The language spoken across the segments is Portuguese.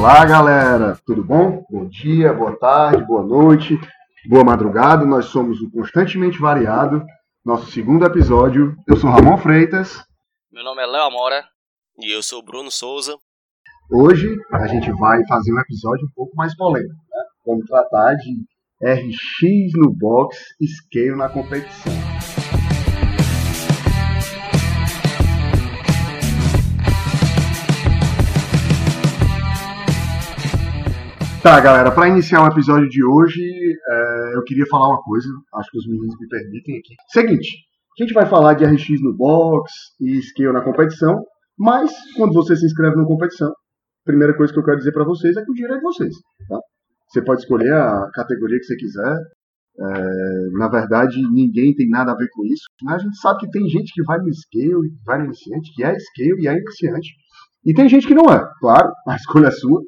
Olá, galera, tudo bom? Bom dia, boa tarde, boa noite, boa madrugada. Nós somos o Constantemente Variado, nosso segundo episódio. Eu sou Ramon Freitas. Meu nome é Léo Amora. E eu sou Bruno Souza. Hoje a gente vai fazer um episódio um pouco mais polêmico. Né? Vamos tratar de RX no box, scale na competição. Tá, galera, para iniciar o episódio de hoje, é, eu queria falar uma coisa, acho que os meninos me permitem aqui. Seguinte, a gente vai falar de RX no box e scale na competição, mas quando você se inscreve numa competição, a primeira coisa que eu quero dizer para vocês é que o dinheiro é de vocês. Tá? Você pode escolher a categoria que você quiser. É, na verdade, ninguém tem nada a ver com isso. A gente sabe que tem gente que vai no scale, vai no iniciante, que é scale e é iniciante. E tem gente que não é, claro, a escolha é sua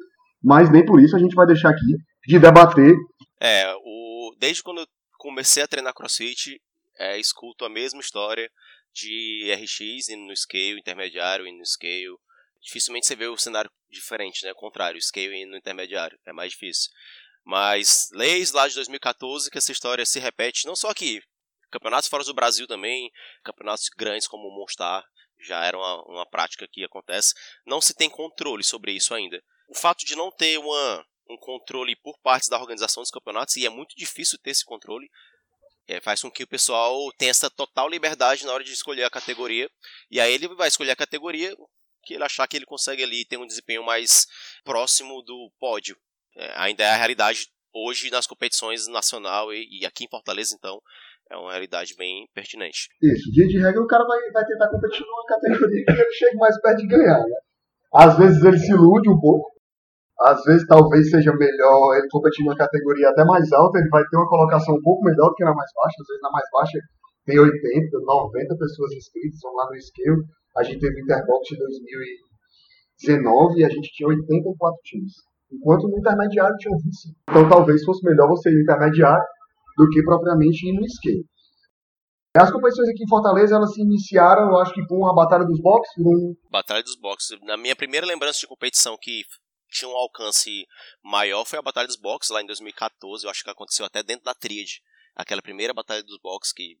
mas nem por isso a gente vai deixar aqui de debater. É, o, desde quando eu comecei a treinar crossfit, é, escuto a mesma história de RX indo no scale, intermediário indo no scale. Dificilmente você vê o cenário diferente, né? Contrário, scale indo no intermediário, é mais difícil. Mas leis lá de 2014 que essa história se repete, não só aqui, campeonatos fora do Brasil também, campeonatos grandes como o Monstar, já era uma, uma prática que acontece. Não se tem controle sobre isso ainda o fato de não ter uma, um controle por parte da organização dos campeonatos, e é muito difícil ter esse controle, é, faz com que o pessoal tenha essa total liberdade na hora de escolher a categoria. E aí ele vai escolher a categoria que ele achar que ele consegue ali ter um desempenho mais próximo do pódio. É, ainda é a realidade hoje nas competições nacional e, e, aqui em Fortaleza, então, é uma realidade bem pertinente. Isso, dia de regra o cara vai, vai tentar competir numa categoria que ele chegue mais perto de ganhar, né? Às vezes ele se ilude um pouco, às vezes talvez seja melhor ele competir numa categoria até mais alta, ele vai ter uma colocação um pouco melhor do que na mais baixa, às vezes na mais baixa tem 80, 90 pessoas inscritas, vão lá no scale, a gente teve Interbox em 2019 e a gente tinha 84 times, enquanto no intermediário tinha 25. Então talvez fosse melhor você ir no intermediário do que propriamente ir no scale. As competições aqui em Fortaleza, elas se iniciaram, eu acho que com a Batalha dos Boxes. Um... Batalha dos Boxes. Na minha primeira lembrança de competição que tinha um alcance maior foi a Batalha dos Boxes lá em 2014. Eu acho que aconteceu até dentro da Tríade. Aquela primeira Batalha dos Boxes que,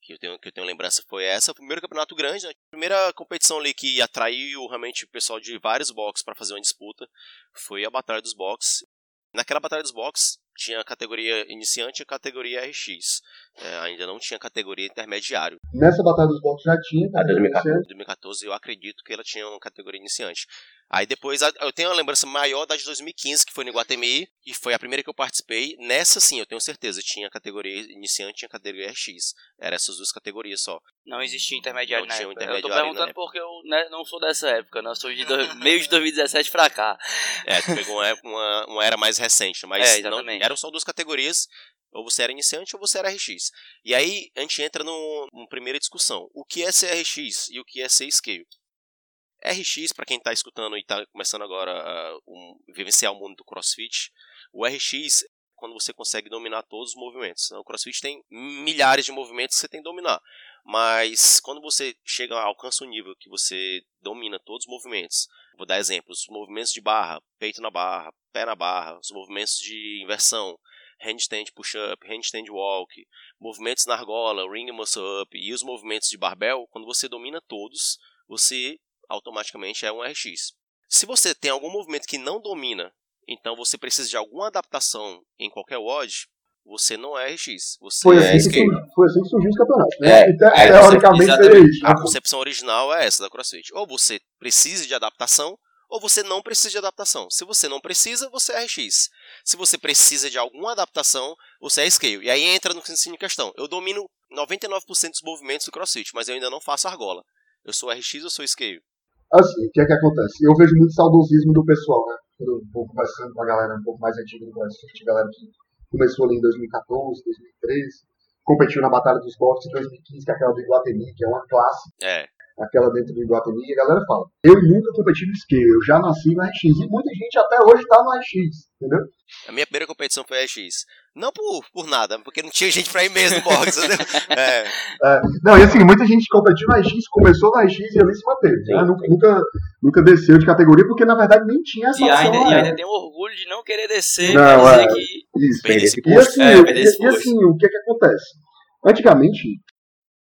que, eu, tenho, que eu tenho lembrança foi essa. O primeiro campeonato grande, né? a primeira competição ali que atraiu realmente o pessoal de vários boxes para fazer uma disputa foi a Batalha dos Boxes. Naquela Batalha dos Boxes tinha a categoria iniciante e a categoria RX. É, ainda não tinha categoria intermediário. Nessa Batalha dos Boxes já tinha. Em 2014, 2014 eu acredito que ela tinha uma categoria iniciante. Aí depois eu tenho uma lembrança maior da de 2015, que foi no Iguatemi, e foi a primeira que eu participei. Nessa sim, eu tenho certeza, tinha categoria iniciante e categoria RX. Eram essas duas categorias só. Não existia intermediário não na tinha época. intermediário eu tô perguntando porque eu né, não sou dessa época, né? Eu sou de do... meio de 2017 pra cá. É, tu pegou uma, uma, uma era mais recente, mas é, não, eram só duas categorias. Ou você era iniciante ou você era RX. E aí a gente entra numa primeira discussão. O que é ser RX e o que é ser scale? RX, para quem está escutando e está começando agora a um, vivenciar o mundo do CrossFit, o RX quando você consegue dominar todos os movimentos. O CrossFit tem milhares de movimentos que você tem que dominar, mas quando você chega alcança um nível que você domina todos os movimentos, vou dar exemplos: movimentos de barra, peito na barra, pé na barra, os movimentos de inversão, handstand push-up, handstand walk, movimentos na argola, ring muscle up e os movimentos de barbell, quando você domina todos, você automaticamente é um RX. Se você tem algum movimento que não domina, então você precisa de alguma adaptação em qualquer WOD, você não é RX. Você foi, é assim surgiu, foi assim que surgiu os campeonatos. Né? É, então, é, teoricamente seria isso. A concepção original é essa da CrossFit. Ou você precisa de adaptação, ou você não precisa de adaptação. Se você não precisa, você é RX. Se você precisa de alguma adaptação, você é Scale. E aí entra no ensino em questão. Eu domino 99% dos movimentos do CrossFit, mas eu ainda não faço argola. Eu sou RX ou sou Scale? Assim, o que é que acontece? Eu vejo muito saudosismo do pessoal, né? Quando eu vou conversando com a galera um pouco mais antiga do CrossFit, galera que começou ali em 2014, 2013, competiu na Batalha dos Boxes em 2015, que é aquela do Iguatemi, que é uma classe. É. aquela dentro do Iguatemi, e a galera fala, eu nunca competi no scale, eu já nasci no RX, e muita gente até hoje tá no RX, entendeu? A minha primeira competição foi RX. Não por, por nada, porque não tinha gente pra ir mesmo no box, entendeu? É. É, não, e assim, muita gente competiu no RX, começou no RX e ali se manteve, né? nunca, nunca, nunca desceu de categoria, porque na verdade nem tinha essa E opção ainda, e ainda tem orgulho de não querer descer, Não, é. que Isso. E assim, É, e, e assim, o que que acontece? Antigamente,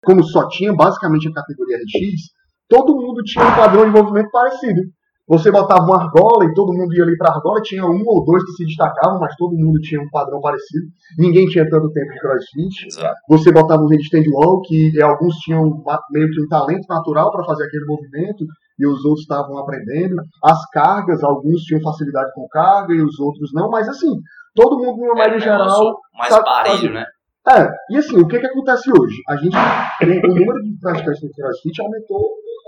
como só tinha basicamente a categoria RX, todo mundo tinha um padrão de movimento parecido. Você botava uma argola e todo mundo ia ali pra argola, tinha um ou dois que se destacavam, mas todo mundo tinha um padrão parecido. Ninguém tinha tanto tempo de crossfit. Exato. Você botava um handstand wall, que alguns tinham meio que um talento natural para fazer aquele movimento, e os outros estavam aprendendo. As cargas, alguns tinham facilidade com carga e os outros não, mas assim, todo mundo, no era médio um geral, mais parelho, né? É, e assim, o que que acontece hoje? A gente, o número de praticantes do CrossFit aumentou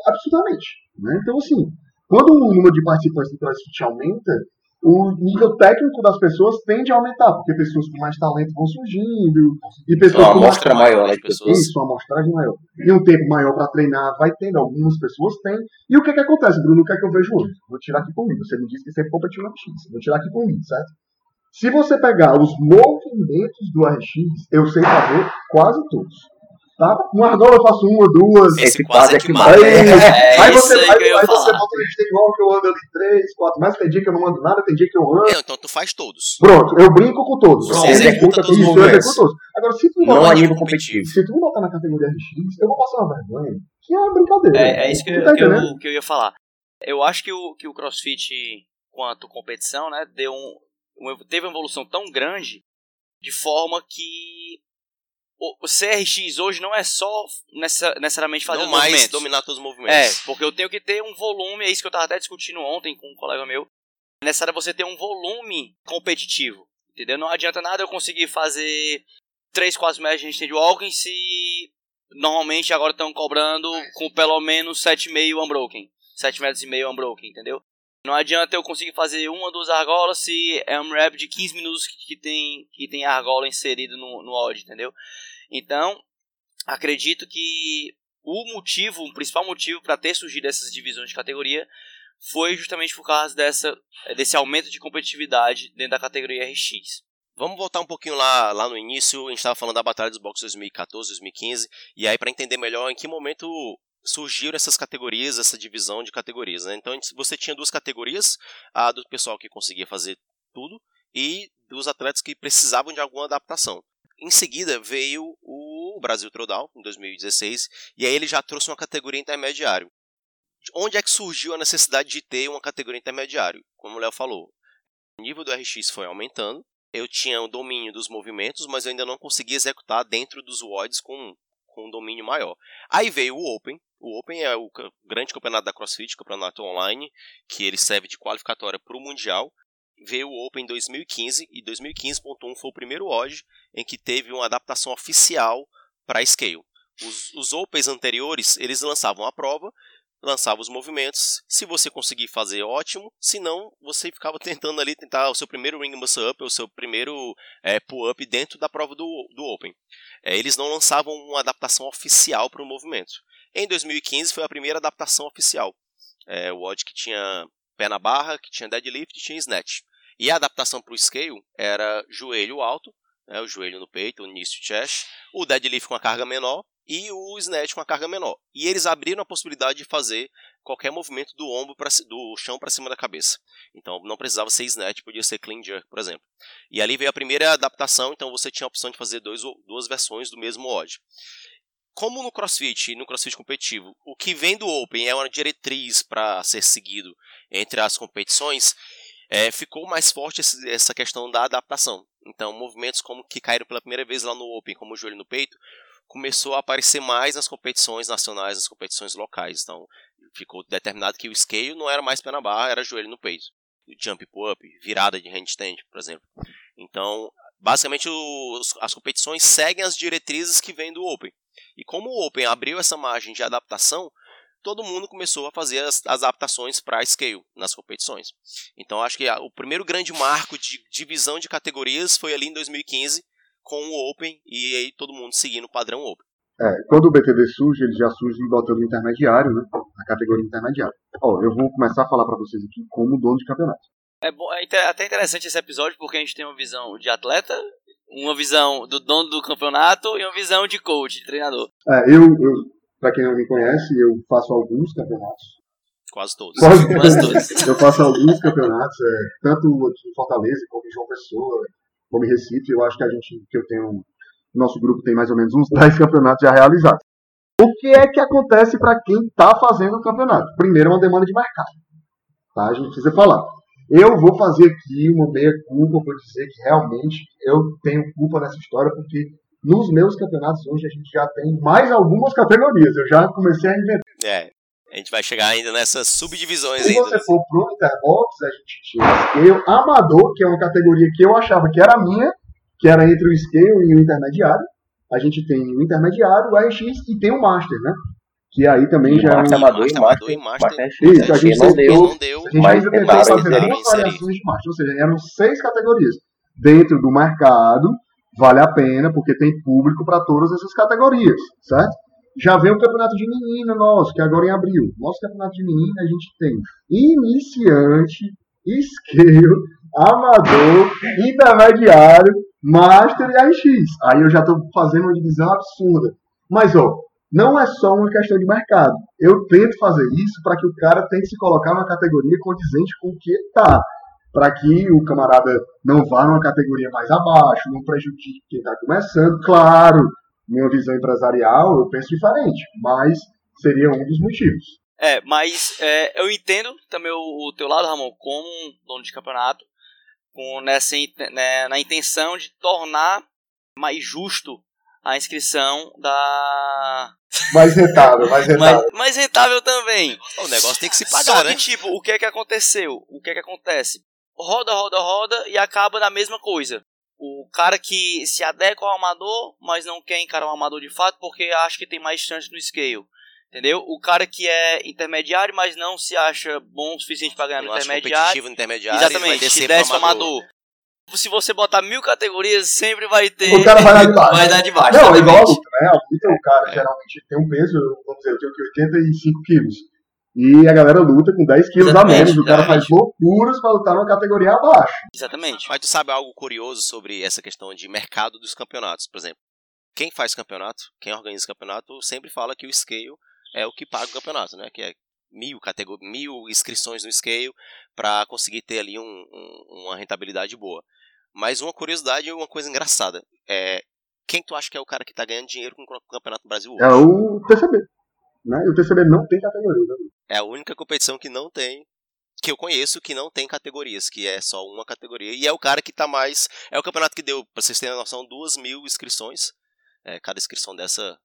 absurdamente, né? Então, assim, quando o número de participantes do CrossFit aumenta, o nível técnico das pessoas tende a aumentar, porque pessoas com mais talento vão surgindo, e pessoas Uma com mais amostra maior, né, pessoas. isso, uma amostragem maior. E um tempo maior para treinar, vai tendo, algumas pessoas têm. E o que que acontece, Bruno? O que é que eu vejo hoje? Vou tirar aqui comigo. Você me disse que sempre competiu no RX. Vou tirar aqui comigo, certo? Se você pegar os movimentos do RX, eu sei fazer quase todos. Tá? No argola eu faço uma, duas. Esse Esse quase é que mata. É aí você, aí aí, aí você bota o tem igual que eu ando ali três, quatro. Mas tem dia que eu não ando nada, tem dia que eu ando. É, então tu faz todos. Pronto, eu brinco com todos. Você Eu executa todos os isso, eu movimentos. executo todos. Agora, se tu me Não botar a de nível competitivo. se tu me botar na categoria RX, eu vou passar uma vergonha. Que é uma brincadeira. É, é isso que, eu, tá que, eu, que eu ia falar. Eu acho que o, que o CrossFit, quanto competição, né, deu um, teve uma evolução tão grande de forma que o, o CRX hoje não é só necessa- necessariamente fazer não mais movimentos. dominar todos os É, movimentos. porque eu tenho que ter um volume, é isso que eu tava até discutindo ontem com um colega meu. É necessário você ter um volume competitivo, entendeu? Não adianta nada eu conseguir fazer 3, 4 metros de handstand walking se normalmente agora estão cobrando com pelo menos 7,5 unbroken. 7 metros e meio unbroken, entendeu? Não adianta eu conseguir fazer uma, duas argolas se é um rap de 15 minutos que, tem, que tem argola inserida no, no odd, entendeu? Então, acredito que o motivo, o principal motivo para ter surgido essas divisões de categoria foi justamente por causa dessa, desse aumento de competitividade dentro da categoria RX. Vamos voltar um pouquinho lá, lá no início, a gente estava falando da Batalha dos Box 2014, 2015, e aí para entender melhor em que momento surgiram essas categorias, essa divisão de categorias. Né? Então você tinha duas categorias, a do pessoal que conseguia fazer tudo e dos atletas que precisavam de alguma adaptação. Em seguida veio o Brasil Throwdown, em 2016, e aí ele já trouxe uma categoria intermediário. Onde é que surgiu a necessidade de ter uma categoria intermediário? Como o Léo falou, o nível do RX foi aumentando, eu tinha o domínio dos movimentos, mas eu ainda não conseguia executar dentro dos WODs com, com um domínio maior. Aí veio o Open. O Open é o grande campeonato da CrossFit, campeonato online, que ele serve de qualificatória para o Mundial. Veio o Open em 2015 e 2015.1 foi o primeiro WOD em que teve uma adaptação oficial para Scale. Os, os Opens anteriores, eles lançavam a prova, lançava os movimentos. Se você conseguir fazer, ótimo. Se não, você ficava tentando ali tentar o seu primeiro ring muscle up, o seu primeiro é, pull-up dentro da prova do, do Open. É, eles não lançavam uma adaptação oficial para o movimento. Em 2015 foi a primeira adaptação oficial. É, o odd que tinha pé na barra, que tinha deadlift e tinha snatch. E a adaptação para o scale era joelho alto, né, o joelho no peito, o início chest, o deadlift com a carga menor e o snatch com a carga menor. E eles abriram a possibilidade de fazer qualquer movimento do ombro ci- do chão para cima da cabeça. Então não precisava ser snatch, podia ser clean jerk, por exemplo. E ali veio a primeira adaptação, então você tinha a opção de fazer dois, duas versões do mesmo odd. Como no CrossFit e no CrossFit competitivo, o que vem do Open é uma diretriz para ser seguido entre as competições, é, ficou mais forte essa questão da adaptação. Então, movimentos como que caíram pela primeira vez lá no Open, como o joelho no peito, começou a aparecer mais nas competições nacionais, nas competições locais. Então, ficou determinado que o scale não era mais pé na barra, era joelho no peito. Jump pull-up, virada de handstand, por exemplo. Então, basicamente, os- as competições seguem as diretrizes que vêm do Open. E como o Open abriu essa margem de adaptação, todo mundo começou a fazer as, as adaptações para scale nas competições. Então, acho que a- o primeiro grande marco de divisão de categorias foi ali em 2015, com o Open e aí todo mundo seguindo o padrão Open. É, quando o BTD surge, ele já surge botando intermediário, né? A categoria intermediária. Ó, eu vou começar a falar para vocês aqui como dono de campeonato. É, bom, é até interessante esse episódio porque a gente tem uma visão de atleta, uma visão do dono do campeonato e uma visão de coach, de treinador. É, eu, eu para quem não me conhece, eu faço alguns campeonatos. Quase todos. Quase, Quase todos. eu faço alguns campeonatos, é, tanto aqui em Fortaleza como em João Pessoa, como em Recife. Eu acho que a gente, que eu tenho, nosso grupo tem mais ou menos uns 10 campeonatos já realizados. O que é que acontece para quem está fazendo o campeonato? Primeiro, é uma demanda de mercado. Tá? A gente precisa falar. Eu vou fazer aqui uma meia-culpa para dizer que realmente eu tenho culpa nessa história, porque nos meus campeonatos hoje a gente já tem mais algumas categorias. Eu já comecei a inventar. É, a gente vai chegar ainda nessas subdivisões Se ainda. você for pro Interbox, a gente tinha o Scale Amador, que é uma categoria que eu achava que era minha, que era entre o Scale e o Intermediário. A gente tem o Intermediário, o RX e tem o Master, né? Que aí também já é um... amador e Master e master. master Isso, a gente não deu. não deu. A gente Mas tentou fazer duas variações de Master, ou seja, eram seis categorias. Dentro do mercado, vale a pena, porque tem público para todas essas categorias, certo? Já vem o campeonato de menina nosso, que agora em abril. Nosso campeonato de menina a gente tem iniciante, scale, amador, intermediário, master e AX. Aí eu já estou fazendo uma divisão absurda. Mas, ó, não é só uma questão de mercado. Eu tento fazer isso para que o cara tenha que se colocar numa categoria condizente com o que está. Para que o camarada não vá numa categoria mais abaixo, não prejudique quem está começando. Claro, minha visão empresarial, eu penso diferente, mas seria um dos motivos. É, mas é, eu entendo também o, o teu lado, Ramon, como um dono de campeonato, com nessa, in- né, na intenção de tornar mais justo a inscrição da. Mais rentável, mais rentável. Mais, mais rentável também. O negócio tem que se Só pagar, que, né? tipo, o que é que aconteceu? O que é que acontece? Roda, roda, roda e acaba na mesma coisa. O cara que se adequa ao amador, mas não quer encarar o amador de fato porque acha que tem mais chance no scale. Entendeu? O cara que é intermediário, mas não se acha bom o suficiente para ganhar no Não intermediário. competitivo intermediário e vai Exatamente, descer que pro desce pro amador. amador. Se você botar mil categorias, sempre vai ter. O cara vai dar de baixo. Vai dar de baixo. Não, é exatamente. igual a luta, né? A luta, o cara geralmente tem um peso, vamos dizer, eu tenho que 85 quilos. E a galera luta com 10 quilos a Exatamente, menos. O cara faz exatamente. loucuras pra lutar numa categoria abaixo. Exatamente. Mas tu sabe algo curioso sobre essa questão de mercado dos campeonatos, por exemplo. Quem faz campeonato, quem organiza campeonato, sempre fala que o scale é o que paga o campeonato, né? Que é mil, categor... mil inscrições no scale para conseguir ter ali um- um- uma rentabilidade boa. Mas uma curiosidade e uma coisa engraçada. É, quem tu acha que é o cara que tá ganhando dinheiro com o Campeonato do Brasil hoje? É o TCB. Né? E o TCB não tem categoria. Né? É a única competição que não tem, que eu conheço, que não tem categorias, que é só uma categoria. E é o cara que tá mais. É o campeonato que deu, pra vocês terem uma noção, duas mil inscrições. É, cada inscrição dessa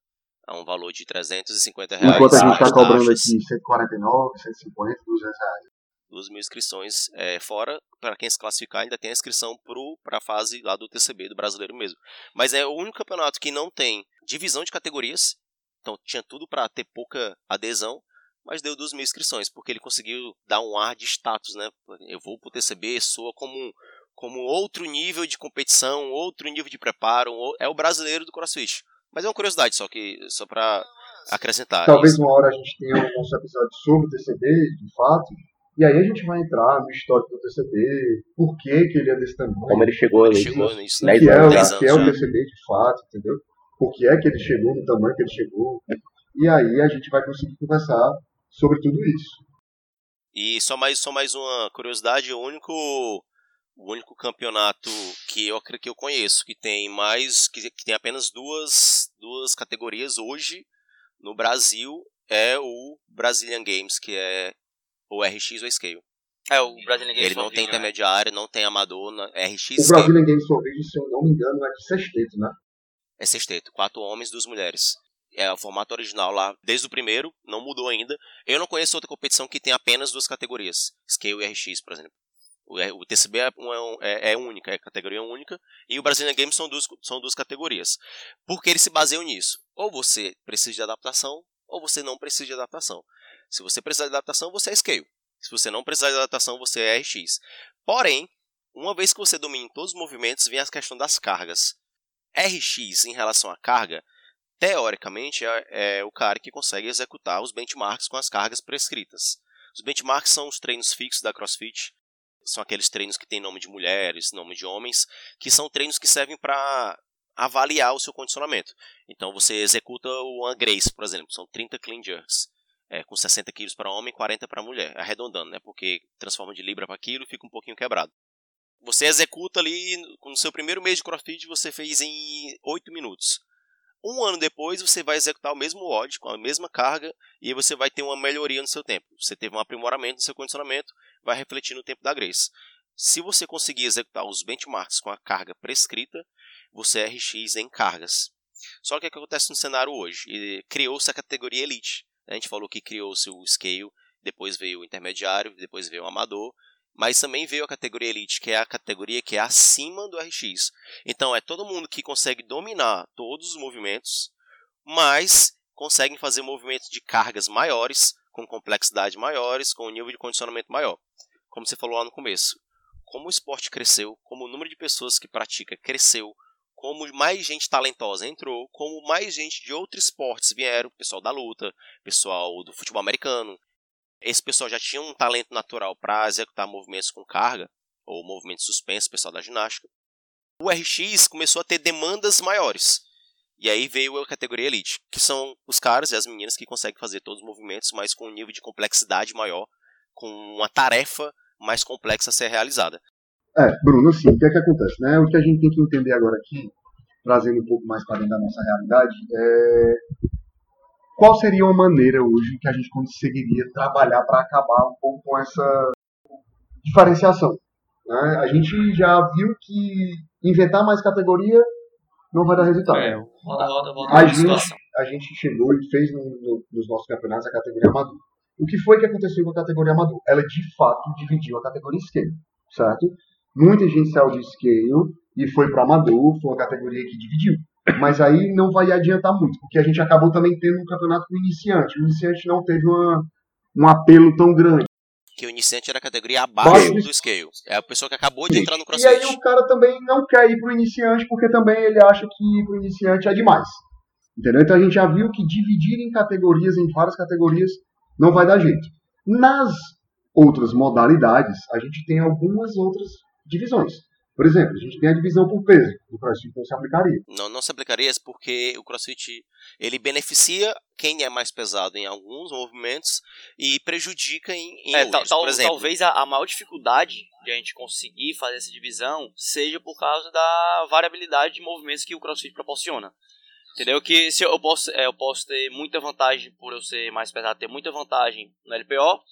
a um valor de 350 reais. Enquanto a gente tá cobrando aqui 149, 150, 200 reais. Duas mil inscrições. É, fora, para quem se classificar, ainda tem a inscrição para a fase lá do TCB, do brasileiro mesmo. Mas é o único campeonato que não tem divisão de categorias. Então tinha tudo para ter pouca adesão, mas deu duas mil inscrições, porque ele conseguiu dar um ar de status, né? Eu vou pro TCB, soa como, um- como outro nível de competição, outro nível de preparo, é o brasileiro do CrossFit. Mas é uma curiosidade só que só para acrescentar. Talvez isso. uma hora a gente tenha um nosso episódio sobre o TCB, de fato. E aí a gente vai entrar no histórico do TCB, por que, que ele é desse tamanho. Como ele chegou Ele ali. chegou nisso, o né? que é, o- anos, que é o já. TCB de fato, entendeu? Por que é que ele chegou no tamanho que ele chegou. E aí a gente vai conseguir conversar sobre tudo isso. E só mais, só mais uma curiosidade, o único, o único campeonato que eu, que eu conheço que tem mais, que, que tem apenas duas, duas categorias hoje no Brasil é o Brazilian Games, que é o RX ou Scale. É, o Brazilian Games Ele não tem né? intermediário, não tem amador, na- RX O Scale. Brazilian Games for Video, se eu não me engano, é de sexteto, né? É sexteto, quatro homens, duas mulheres. É o formato original lá, desde o primeiro, não mudou ainda. Eu não conheço outra competição que tem apenas duas categorias, Scale e RX, por exemplo. O, TCB é, um- é- é única, é categoria única, e o Brazilian Games são duas, são duas categorias. Porque eles se baseiam nisso. Ou você precisa de adaptação, ou você não precisa de adaptação. Se você precisar de adaptação, você é Scale. Se você não precisar de adaptação, você é RX. Porém, uma vez que você domina todos os movimentos, vem a questão das cargas. RX em relação à carga teoricamente, é, é o cara que consegue executar os benchmarks com as cargas prescritas. Os benchmarks são os treinos fixos da CrossFit, são aqueles treinos que têm nome de mulheres, nome de homens, que são treinos que servem para avaliar o seu condicionamento. Então você executa o One Grace, por exemplo, são 30 clean jerks, é, com 60 quilos para homem e 40 para mulher, arredondando, né? Porque transforma de libra para quilo e fica um pouquinho quebrado. Você executa ali, no seu primeiro mês de CrossFit, você fez em 8 minutos. Um ano depois, você vai executar o mesmo WOD, com a mesma carga, e você vai ter uma melhoria no seu tempo. Você teve um aprimoramento no seu condicionamento, vai refletir no tempo da Grace. Se você conseguir executar os benchmarks com a carga prescrita, você é RX em cargas. Só que o que acontece no cenário hoje? Criou-se a categoria Elite. A gente falou que criou-se o Scale, depois veio o Intermediário, depois veio o Amador, mas também veio a categoria Elite, que é a categoria que é acima do RX. Então é todo mundo que consegue dominar todos os movimentos, mas conseguem fazer movimentos de cargas maiores, com complexidade maiores, com nível de condicionamento maior. Como você falou lá no começo, como o esporte cresceu, como o número de pessoas que pratica cresceu, como mais gente talentosa entrou, como mais gente de outros esportes vieram, pessoal da luta, pessoal do futebol americano, esse pessoal já tinha um talento natural para executar movimentos com carga, ou movimentos suspensos, pessoal da ginástica. O RX começou a ter demandas maiores. E aí veio a categoria Elite, que são os caras e as meninas que conseguem fazer todos os movimentos, mas com um nível de complexidade maior, com uma tarefa mais complexa a ser realizada. É, Bruno, sim, o que é que acontece? Né? O que a gente tem que entender agora aqui, trazendo um pouco mais para dentro da nossa realidade, é qual seria uma maneira hoje que a gente conseguiria trabalhar para acabar um pouco com essa diferenciação? Né? A gente já viu que inventar mais categoria não vai dar resultado. É, roda, roda, roda a, gente, a gente chegou e fez no, no, nos nossos campeonatos a categoria amador. O que foi que aconteceu com a categoria amador? Ela de fato dividiu a categoria scale, certo? Muita gente saiu de scale e foi para amador, foi uma categoria que dividiu. Mas aí não vai adiantar muito, porque a gente acabou também tendo um campeonato com iniciante. O iniciante não teve uma, um apelo tão grande. Que o iniciante era a categoria abaixo do scale. É a pessoa que acabou de entrar no crossfit. E aí o cara também não quer ir pro iniciante, porque também ele acha que ir pro iniciante é demais. Entendeu? Então a gente já viu que dividir em categorias, em várias categorias, não vai dar jeito. Nas outras modalidades, a gente tem algumas outras divisões. Por exemplo, a gente tem a divisão por peso. O CrossFit não se aplicaria. Não, não se aplicaria porque o CrossFit ele beneficia quem é mais pesado em alguns movimentos e prejudica em, em é, outros. Tal, por exemplo, talvez a, a maior dificuldade de a gente conseguir fazer essa divisão seja por causa da variabilidade de movimentos que o CrossFit proporciona. Entendeu? Que se eu posso, é, eu posso ter muita vantagem por eu ser mais pesado, ter muita vantagem no LPO,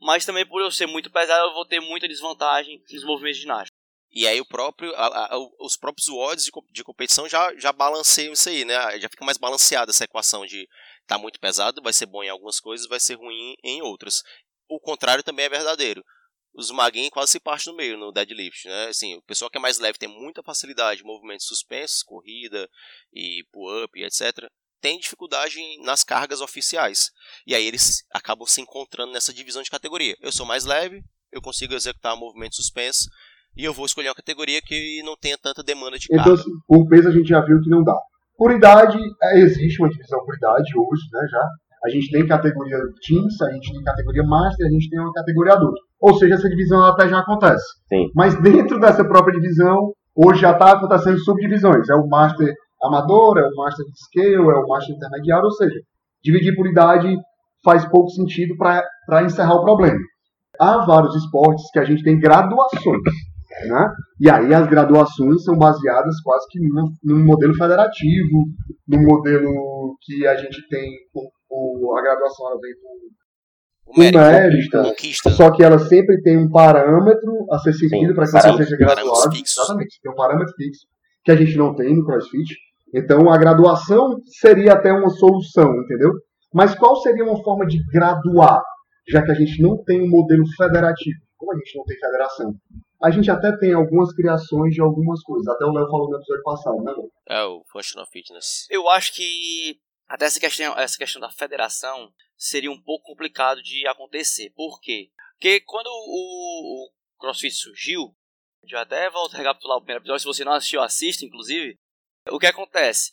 mas também por eu ser muito pesado, eu vou ter muita desvantagem nos movimentos de ginástica. E aí o próprio, a, a, os próprios odds de, de, competição já, já balanceiam isso aí, né? Já fica mais balanceada essa equação de tá muito pesado, vai ser bom em algumas coisas, vai ser ruim em outras. O contrário também é verdadeiro. Os maguinhos quase se partem no meio no deadlift, né? Assim, o pessoal que é mais leve tem muita facilidade movimentos suspensos, corrida e pull-up, etc. Tem dificuldade nas cargas oficiais. E aí eles acabam se encontrando nessa divisão de categoria. Eu sou mais leve, eu consigo executar movimentos suspensos, e eu vou escolher uma categoria que não tenha tanta demanda de então, carga. Então, por peso a gente já viu que não dá. Por idade, é, existe uma divisão por idade hoje, né, já. A gente tem categoria Teams, a gente tem categoria Master, a gente tem uma categoria adulto. Ou seja, essa divisão até já acontece. Sim. Mas dentro dessa própria divisão, hoje já está acontecendo subdivisões. É o Master Amador, é o Master de Scale, é o Master Intermediário, ou seja, dividir por idade faz pouco sentido para encerrar o problema. Há vários esportes que a gente tem graduações. Né? E aí as graduações são baseadas quase que num, num modelo federativo, num modelo que a gente tem, o, o a graduação ela vem com mérito, só que ela sempre tem um parâmetro a ser seguido para que você seja graduado. Exatamente, tem um parâmetro fixo que a gente não tem no CrossFit. Então a graduação seria até uma solução, entendeu? Mas qual seria uma forma de graduar, já que a gente não tem um modelo federativo? Como a gente não tem federação? a gente até tem algumas criações de algumas coisas. Até o Léo falou no episódio passado, né, Léo? É, o Functional Fitness. Eu acho que até essa questão, essa questão da federação seria um pouco complicado de acontecer. Por quê? Porque quando o, o CrossFit surgiu, já até volto a recapitular o primeiro episódio, se você não assistiu, assista, inclusive. O que acontece?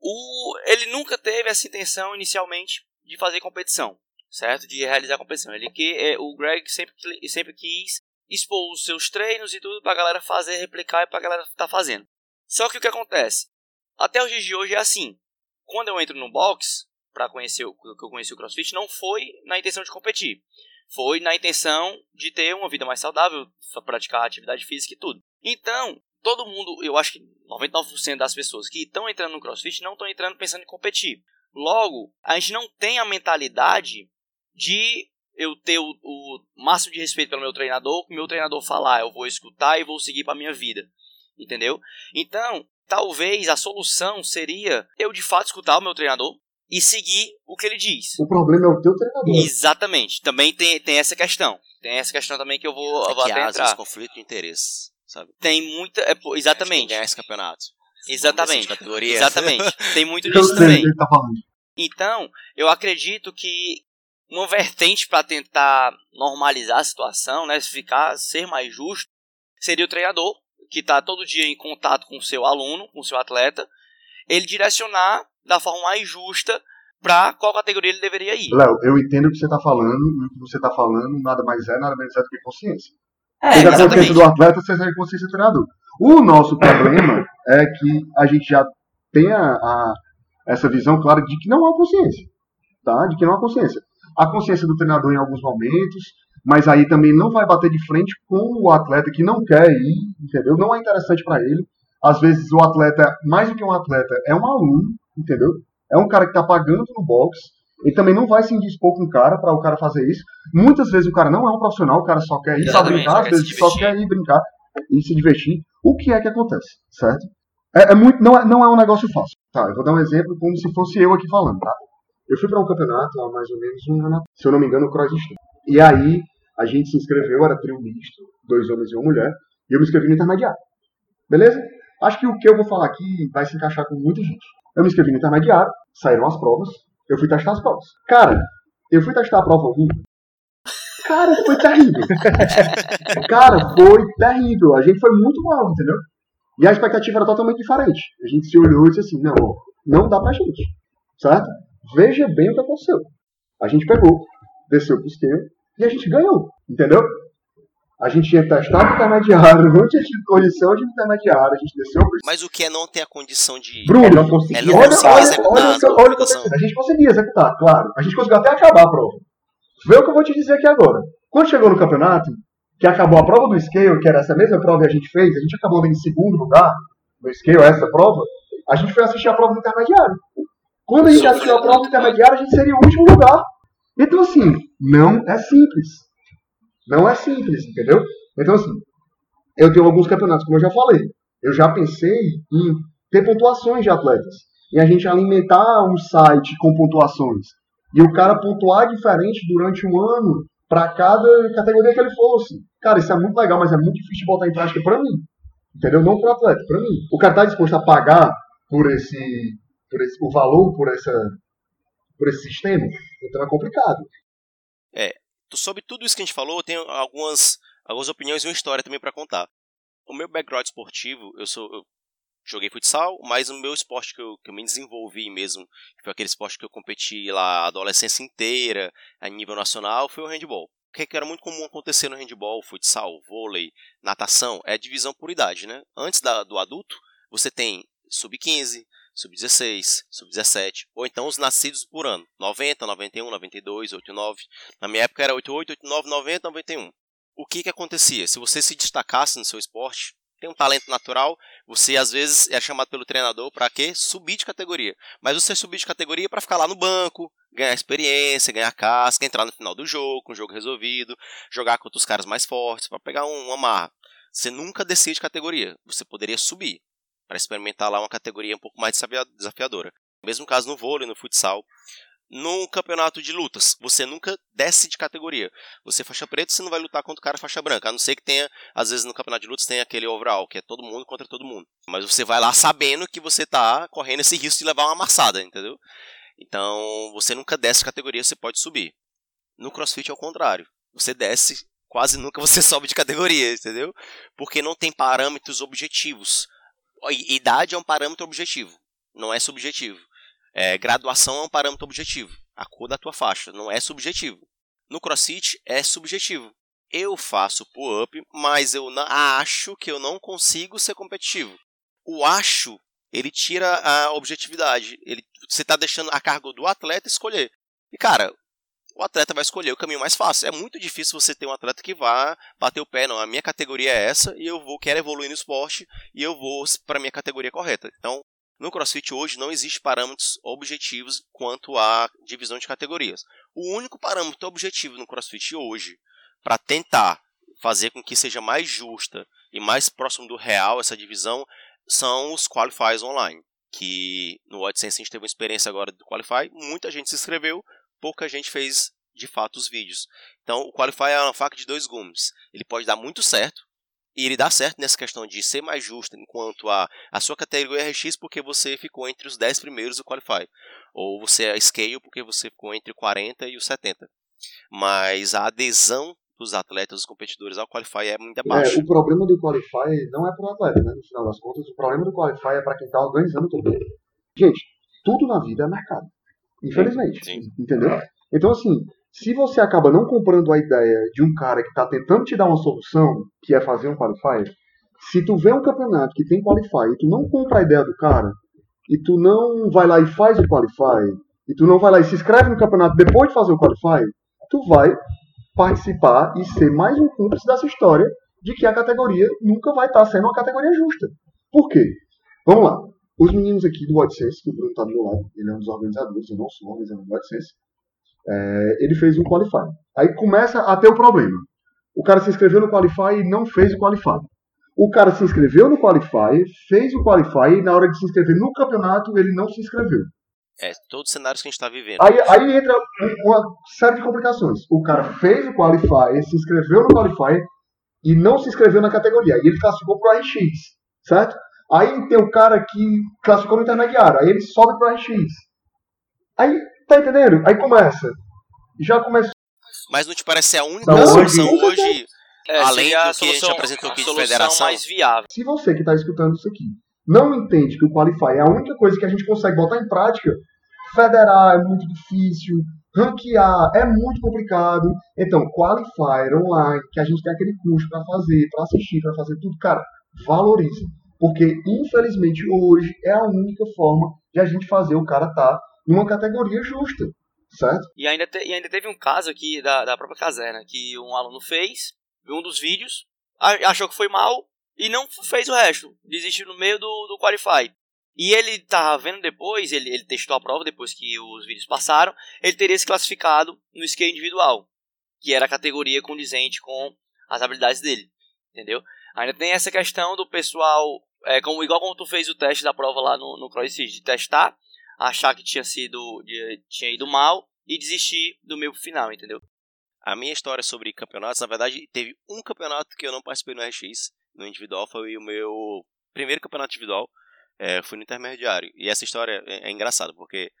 o, ele nunca teve essa intenção inicialmente de fazer competição, certo? De realizar competição. Ele que é, o Greg sempre, sempre quis expor os seus treinos e tudo pra galera fazer, replicar e pra galera tá fazendo. Só que o que acontece? Até os dias de hoje é assim. Quando eu entro no box, para conhecer o que eu conheci o CrossFit, não foi na intenção de competir. Foi na intenção de ter uma vida mais saudável, praticar atividade física e tudo. Então, todo mundo, eu acho que 99% das pessoas que estão entrando no CrossFit não estão entrando pensando em competir. Logo, a gente não tem a mentalidade de eu ter o, o máximo de respeito pelo meu treinador, o meu treinador falar, eu vou escutar e vou seguir para minha vida. Entendeu? Então, talvez a solução seria eu de fato escutar o meu treinador e seguir o que ele diz. O problema é o teu treinador. Exatamente. Também tem, tem essa questão. Tem essa questão também que eu vou, é eu vou que até há, às vezes, entrar. conflito de interesse, sabe? Tem muita. é, pô, exatamente. Ganhar esse campeonato. Exatamente. Categoria. Exatamente. Tem muito disso também. tá. Então, eu acredito que uma vertente para tentar normalizar a situação, né, ficar ser mais justo, seria o treinador que está todo dia em contato com o seu aluno, com o seu atleta, ele direcionar da forma mais justa para qual categoria ele deveria ir. Léo, eu entendo o que você tá falando, e o que você tá falando nada mais é, nada menos é do que consciência. É, a consciência exatamente. do atleta, seja a consciência do treinador. O nosso problema é que a gente já tem a, a- essa visão clara de que não há consciência. Tá? De que não há consciência. A consciência do treinador em alguns momentos, mas aí também não vai bater de frente com o atleta que não quer ir, entendeu? Não é interessante para ele. Às vezes o atleta, mais do que um atleta, é um aluno, entendeu? É um cara que tá pagando no box. Ele também não vai se indispor com o cara para o cara fazer isso. Muitas vezes o cara não é um profissional, o cara só quer ir Exatamente, brincar, às vezes só quer ir brincar e se divertir. O que é que acontece, certo? É, é muito, não, é, não é um negócio fácil. Tá, eu vou dar um exemplo como se fosse eu aqui falando, tá? Eu fui para um campeonato há mais ou menos um ano, se eu não me engano, o Cross. E aí a gente se inscreveu, era trio misto, dois homens e uma mulher, e eu me inscrevi no intermediário. Beleza? Acho que o que eu vou falar aqui vai se encaixar com muita gente. Eu me inscrevi no intermediário, saíram as provas, eu fui testar as provas. Cara, eu fui testar a prova 1. Cara, foi terrível. Cara, foi terrível. A gente foi muito mal, entendeu? E a expectativa era totalmente diferente. A gente se olhou e disse assim, não, não dá pra gente. Certo? Veja bem o que aconteceu. A gente pegou, desceu pro scale e a gente ganhou. Entendeu? A gente tinha testado o intermediário, não tinha tido condição de intermediário, a gente desceu pro Mas o que é não ter a condição de. Bruno, não não olha, conseguiu olha, executar olha, olha o que obrigação. aconteceu. A gente conseguia executar, claro. A gente conseguiu até acabar a prova. Vê o que eu vou te dizer aqui agora. Quando chegou no campeonato, que acabou a prova do scale, que era essa mesma prova que a gente fez, a gente acabou em segundo lugar no scale, essa prova, a gente foi assistir a prova do intermediário. Quando a gente assistiu a prova do intermediário, a gente seria o último lugar. Então, assim, não é simples. Não é simples, entendeu? Então, assim, eu tenho alguns campeonatos, como eu já falei. Eu já pensei em ter pontuações de atletas. E a gente alimentar um site com pontuações. E o cara pontuar diferente durante um ano para cada categoria que ele fosse. Cara, isso é muito legal, mas é muito difícil de botar em prática para mim. Entendeu? Não para o atleta, para mim. O cara está disposto a pagar por esse, por esse o valor por essa por esse sistema, então é complicado. Sobre tudo isso que a gente falou, eu tenho algumas, algumas opiniões e uma história também pra contar. O meu background esportivo, eu sou. Eu joguei futsal, mas o meu esporte que eu, que eu me desenvolvi mesmo, que foi aquele esporte que eu competi lá a adolescência inteira, a nível nacional, foi o handball. O que, que era muito comum acontecer no handball, futsal, vôlei, natação, é divisão por idade, né? Antes da, do adulto, você tem sub-15, sub-16, sub-17, ou então os nascidos por ano, 90, 91, 92, 89. Na minha época era 88, 89, 90, 91. O que que acontecia? Se você se destacasse no seu esporte, tem um talento natural, você às vezes é chamado pelo treinador para quê? Subir de categoria. Mas você subir de categoria para ficar lá no banco, ganhar experiência, ganhar casca, entrar no final do jogo, com o jogo resolvido, jogar contra os caras mais fortes, para pegar um, uma marra. Você nunca descia de categoria. Você poderia subir para experimentar lá uma categoria um pouco mais desafia- desafiadora. Mesmo caso no vôlei, no futsal. No campeonato de lutas, você nunca desce de categoria. Você é faixa preta, você não vai lutar contra o cara faixa branca. A não ser que tenha, às vezes no campeonato de lutas tem aquele overall, que é todo mundo contra todo mundo. Mas você vai lá sabendo que você tá correndo esse risco de levar uma amassada, entendeu? Então, você nunca desce de categoria, você pode subir. No CrossFit é o contrário. Você desce, quase nunca você sobe de categoria, entendeu? Porque não tem parâmetros objetivos. Idade é um parâmetro objetivo. não é subjetivo. É, graduação é um parâmetro objetivo. A cor da tua faixa não é subjetivo. No CrossFit é subjetivo. Eu faço pull-up, mas eu acho que eu não consigo ser competitivo. O acho, ele tira a objetividade. Ele, você está deixando a cargo do atleta escolher. E, cara, o atleta vai escolher o caminho mais fácil. É muito difícil você ter um atleta que vá bater o pé, não. A minha categoria é essa e eu vou quero evoluir no esporte e eu vou para a minha categoria correta. Então, no CrossFit hoje não existe parâmetros objetivos quanto à divisão de categorias. O único parâmetro objetivo no CrossFit hoje para tentar fazer com que seja mais justa e mais próximo do real essa divisão são os qualifiers online. Que no AdSense a gente teve uma experiência agora do Qualify, muita gente se inscreveu, pouca gente fez de fato os vídeos. Então o Qualify é uma faca de dois gumes. Ele pode dar muito certo, e ele dá certo nessa questão de ser mais justo enquanto a, a sua categoria RX porque você ficou entre os 10 primeiros do Qualify. Ou você é Scale porque você ficou entre o 40 e os 70. Mas a adesão dos atletas, dos competidores ao Qualify é muito baixa. É, o problema do Qualify não é para o atleta, né? No final das contas, o problema do Qualify é para quem está organizando tudo. Gente, tudo na vida é mercado. Infelizmente. Sim. Entendeu? Então, assim, se você acaba não comprando a ideia de um cara que está tentando te dar uma solução, que é fazer um qualify, se tu vê um campeonato que tem qualify e tu não compra a ideia do cara, e tu não vai lá e faz o qualify, e tu não vai lá e se inscreve no campeonato depois de fazer o qualify, tu vai participar e ser mais um cúmplice dessa história de que a categoria nunca vai estar tá sendo uma categoria justa. Por quê? Vamos lá. Os meninos aqui do AdSense, que o Bruno está do meu lado, ele é um dos organizadores, eu não sou organizador do AdSense, é, ele fez um Qualify. Aí começa a ter o problema. O cara se inscreveu no Qualify e não fez o Qualify. O cara se inscreveu no Qualify, fez o Qualify e na hora de se inscrever no campeonato ele não se inscreveu. É, todos os cenários que a gente está vivendo. Aí, aí entra uma série de complicações. O cara fez o Qualify, se inscreveu no Qualify e não se inscreveu na categoria. E ele classificou para o RX, certo? Aí tem o cara que classificou no intermediário, aí ele sobe para o RX. Aí Tá entendendo? Aí começa. Já começou. Mas não te parece ser a única não, solução hoje, hoje é, além do que a gente apresentou aqui de federação? mais viável. Se você que está escutando isso aqui não entende que o Qualify é a única coisa que a gente consegue botar em prática, federar é muito difícil, ranquear é muito complicado. Então, Qualifier online, que a gente tem aquele curso para fazer, para assistir, para fazer tudo, cara, valorize. Porque, infelizmente, hoje é a única forma de a gente fazer o cara estar tá numa categoria justa, certo? E ainda, te, e ainda teve um caso aqui da, da própria caserna, que um aluno fez, viu um dos vídeos, achou que foi mal e não fez o resto, desistiu no meio do, do Qualify. E ele tava vendo depois, ele, ele testou a prova depois que os vídeos passaram, ele teria se classificado no skate individual, que era a categoria condizente com as habilidades dele, entendeu? Ainda tem essa questão do pessoal, é, como, igual como tu fez o teste da prova lá no, no CrossFit, de testar achar que tinha sido tinha ido mal e desistir do meu final, entendeu? A minha história sobre campeonatos, na verdade, teve um campeonato que eu não participei no RX, no individual, foi o meu primeiro campeonato individual, é, fui no intermediário. E essa história é, é engraçada, porque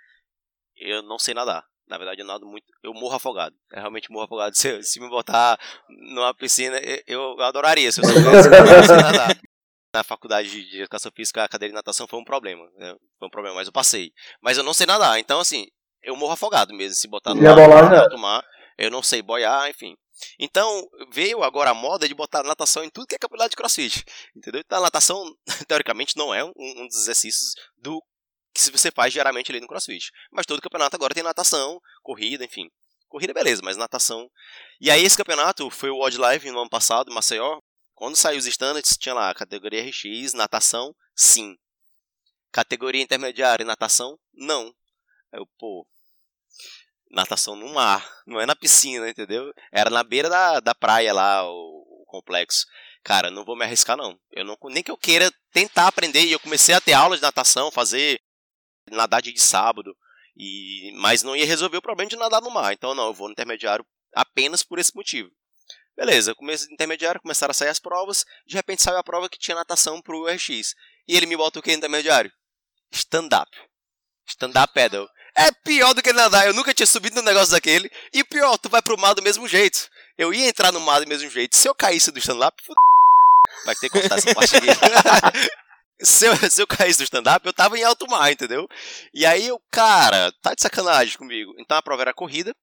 eu não sei nadar. Na verdade, eu nado muito. Eu morro afogado. Eu realmente morro afogado. Se, se me botar numa piscina, eu, eu adoraria se eu soubesse na faculdade de educação física a cadeira de natação foi um problema. Né? Foi um problema, mas eu passei. Mas eu não sei nadar, então assim, eu morro afogado mesmo, se botar no mar, alto mar, eu não sei boiar, enfim. Então, veio agora a moda de botar natação em tudo que é campeonato de crossfit. Entendeu? Então, a natação, teoricamente, não é um, um dos exercícios do que você faz geralmente ali no crossfit. Mas todo campeonato agora tem natação, corrida, enfim. Corrida, beleza, mas natação. E aí, esse campeonato foi o Odd Live no ano passado, em Maceió. Quando saiu os standards, tinha lá categoria RX, natação, sim. Categoria intermediária, natação, não. Aí eu, pô, natação no mar, não é na piscina, entendeu? Era na beira da, da praia lá, o, o complexo. Cara, não vou me arriscar não. Eu não. Nem que eu queira tentar aprender, e eu comecei a ter aulas de natação, fazer nadar de sábado. E, mas não ia resolver o problema de nadar no mar. Então não, eu vou no intermediário apenas por esse motivo. Beleza, começo intermediário, começaram a sair as provas, de repente saiu a prova que tinha natação pro URX. E ele me bota o que no intermediário? Stand-up. Stand-up pedal. É pior do que nadar, eu nunca tinha subido no negócio daquele. E pior, tu vai pro mar do mesmo jeito. Eu ia entrar no mar do mesmo jeito. Se eu caísse do stand-up, f... vai ter que cortar essa parte aqui. se eu, se eu caísse do stand-up, eu tava em alto mar, entendeu? E aí eu, cara, tá de sacanagem comigo. Então a prova era corrida,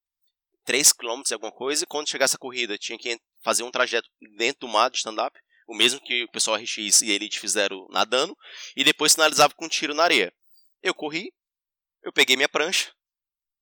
3 km alguma coisa, e quando chegasse a corrida tinha que fazer um trajeto dentro do mar de stand-up, o mesmo que o pessoal RX e Elite fizeram nadando, e depois finalizava com um tiro na areia. Eu corri, eu peguei minha prancha,